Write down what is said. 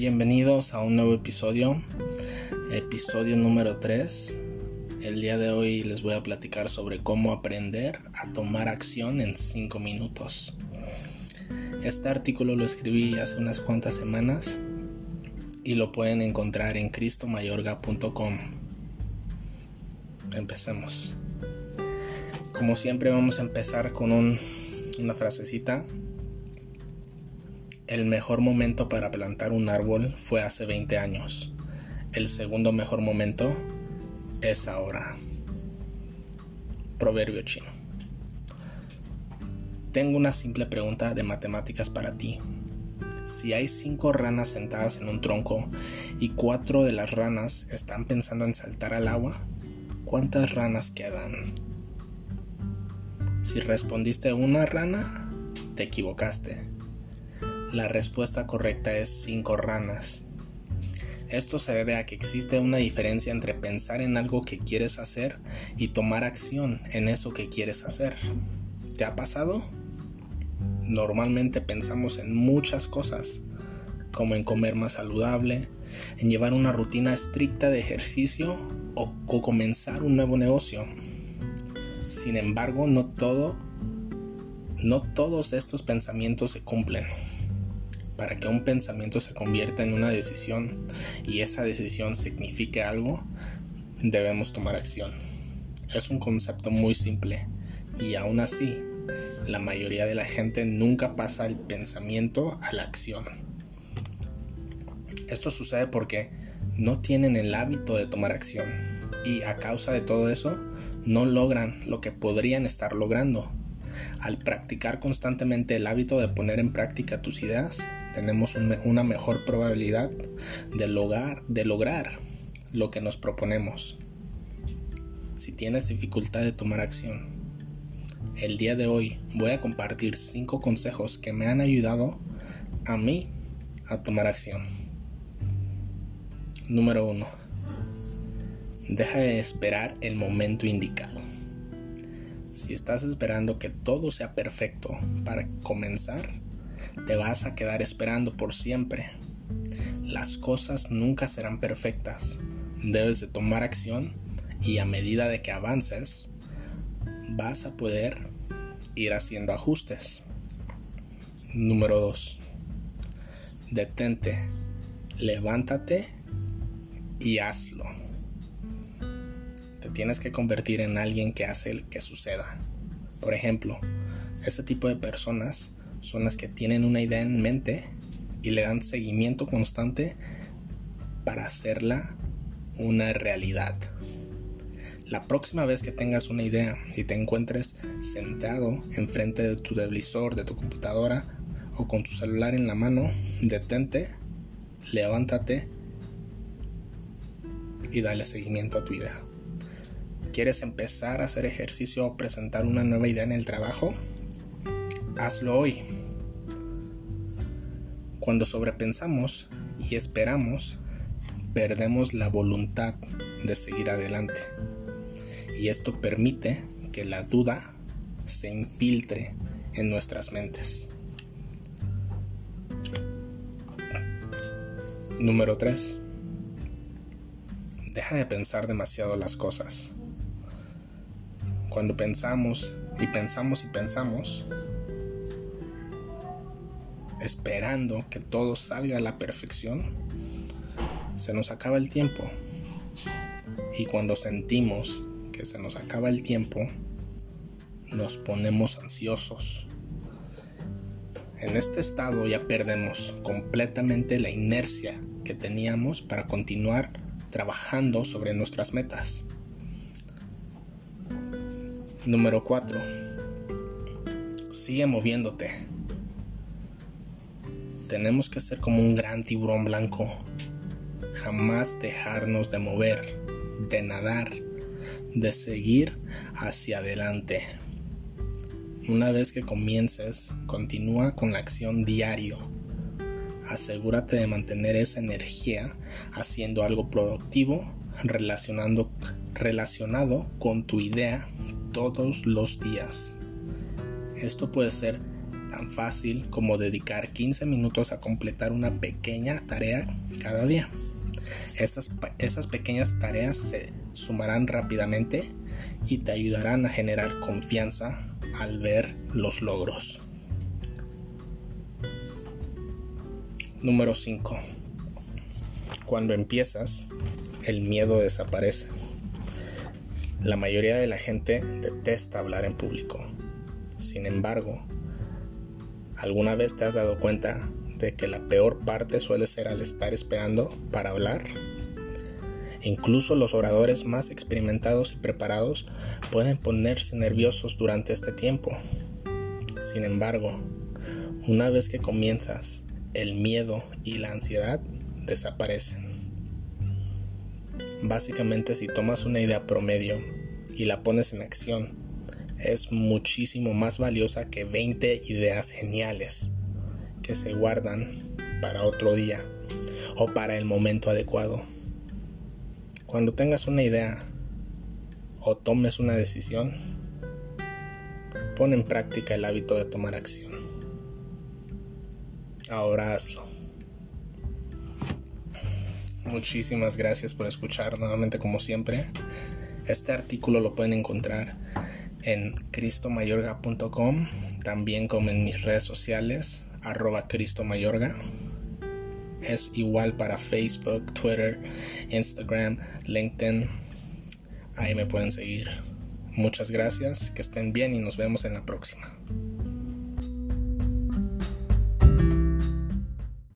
Bienvenidos a un nuevo episodio, episodio número 3. El día de hoy les voy a platicar sobre cómo aprender a tomar acción en 5 minutos. Este artículo lo escribí hace unas cuantas semanas y lo pueden encontrar en cristomayorga.com. Empecemos. Como siempre vamos a empezar con una frasecita el mejor momento para plantar un árbol fue hace 20 años. El segundo mejor momento es ahora. Proverbio chino. Tengo una simple pregunta de matemáticas para ti. Si hay cinco ranas sentadas en un tronco y cuatro de las ranas están pensando en saltar al agua, ¿cuántas ranas quedan? Si respondiste una rana, te equivocaste la respuesta correcta es 5 ranas. Esto se debe a que existe una diferencia entre pensar en algo que quieres hacer y tomar acción en eso que quieres hacer. ¿Te ha pasado? Normalmente pensamos en muchas cosas, como en comer más saludable, en llevar una rutina estricta de ejercicio o, comenzar un nuevo negocio. Sin embargo, no todo no todos estos pensamientos se cumplen para que un pensamiento se convierta en una decisión y esa decisión signifique algo, debemos tomar acción. Es un concepto muy simple y aún así, la mayoría de la gente nunca pasa el pensamiento a la acción. Esto sucede porque no tienen el hábito de tomar acción y a causa de todo eso no logran lo que podrían estar logrando. Al practicar constantemente el hábito de poner en práctica tus ideas, tenemos una mejor probabilidad de lograr, de lograr lo que nos proponemos. Si tienes dificultad de tomar acción, el día de hoy voy a compartir 5 consejos que me han ayudado a mí a tomar acción. Número 1. Deja de esperar el momento indicado. Si estás esperando que todo sea perfecto para comenzar, te vas a quedar esperando por siempre. Las cosas nunca serán perfectas. Debes de tomar acción y a medida de que avances, vas a poder ir haciendo ajustes. Número 2. Detente, levántate y hazlo. Tienes que convertir en alguien que hace que suceda. Por ejemplo, ese tipo de personas son las que tienen una idea en mente y le dan seguimiento constante para hacerla una realidad. La próxima vez que tengas una idea y te encuentres sentado enfrente de tu televisor, de tu computadora o con tu celular en la mano, detente, levántate y dale seguimiento a tu idea. ¿Quieres empezar a hacer ejercicio o presentar una nueva idea en el trabajo? hazlo hoy. Cuando sobrepensamos y esperamos, perdemos la voluntad de seguir adelante. Y esto permite que la duda se infiltre en nuestras mentes. Número 3. Deja de pensar demasiado las cosas. Cuando pensamos y pensamos y pensamos, esperando que todo salga a la perfección, se nos acaba el tiempo. Y cuando sentimos que se nos acaba el tiempo, nos ponemos ansiosos. En este estado ya perdemos completamente la inercia que teníamos para continuar trabajando sobre nuestras metas. Número 4. Sigue moviéndote tenemos que ser como un gran tiburón blanco. Jamás dejarnos de mover, de nadar, de seguir hacia adelante. Una vez que comiences, continúa con la acción diario. Asegúrate de mantener esa energía haciendo algo productivo, relacionando, relacionado con tu idea todos los días. Esto puede ser tan fácil como dedicar 15 minutos a completar una pequeña tarea cada día. Esas, esas pequeñas tareas se sumarán rápidamente y te ayudarán a generar confianza al ver los logros. Número 5. Cuando empiezas, el miedo desaparece. La mayoría de la gente detesta hablar en público. Sin embargo, ¿alguna vez te has dado cuenta de que la peor parte suele ser al estar esperando para hablar? Incluso los oradores más experimentados y preparados pueden ponerse nerviosos durante este tiempo. Sin embargo, una vez que comienzas el miedo y la ansiedad desaparecen. Básicamente si tomas una idea promedio y la pones en acción, es muchísimo más valiosa que 20 ideas geniales que se guardan para otro día o para el momento adecuado. Cuando tengas una idea o tomes una decisión, pon en práctica el hábito de tomar acción ahora hazlo. Muchísimas gracias por escuchar nuevamente como siempre. Este artículo lo pueden encontrar en cristomayorga.com, también como en mis redes sociales, arroba cristomayorga. Es igual para Facebook, Twitter, Instagram, LinkedIn. Ahí me pueden seguir. Muchas gracias, que estén bien y nos vemos en la próxima.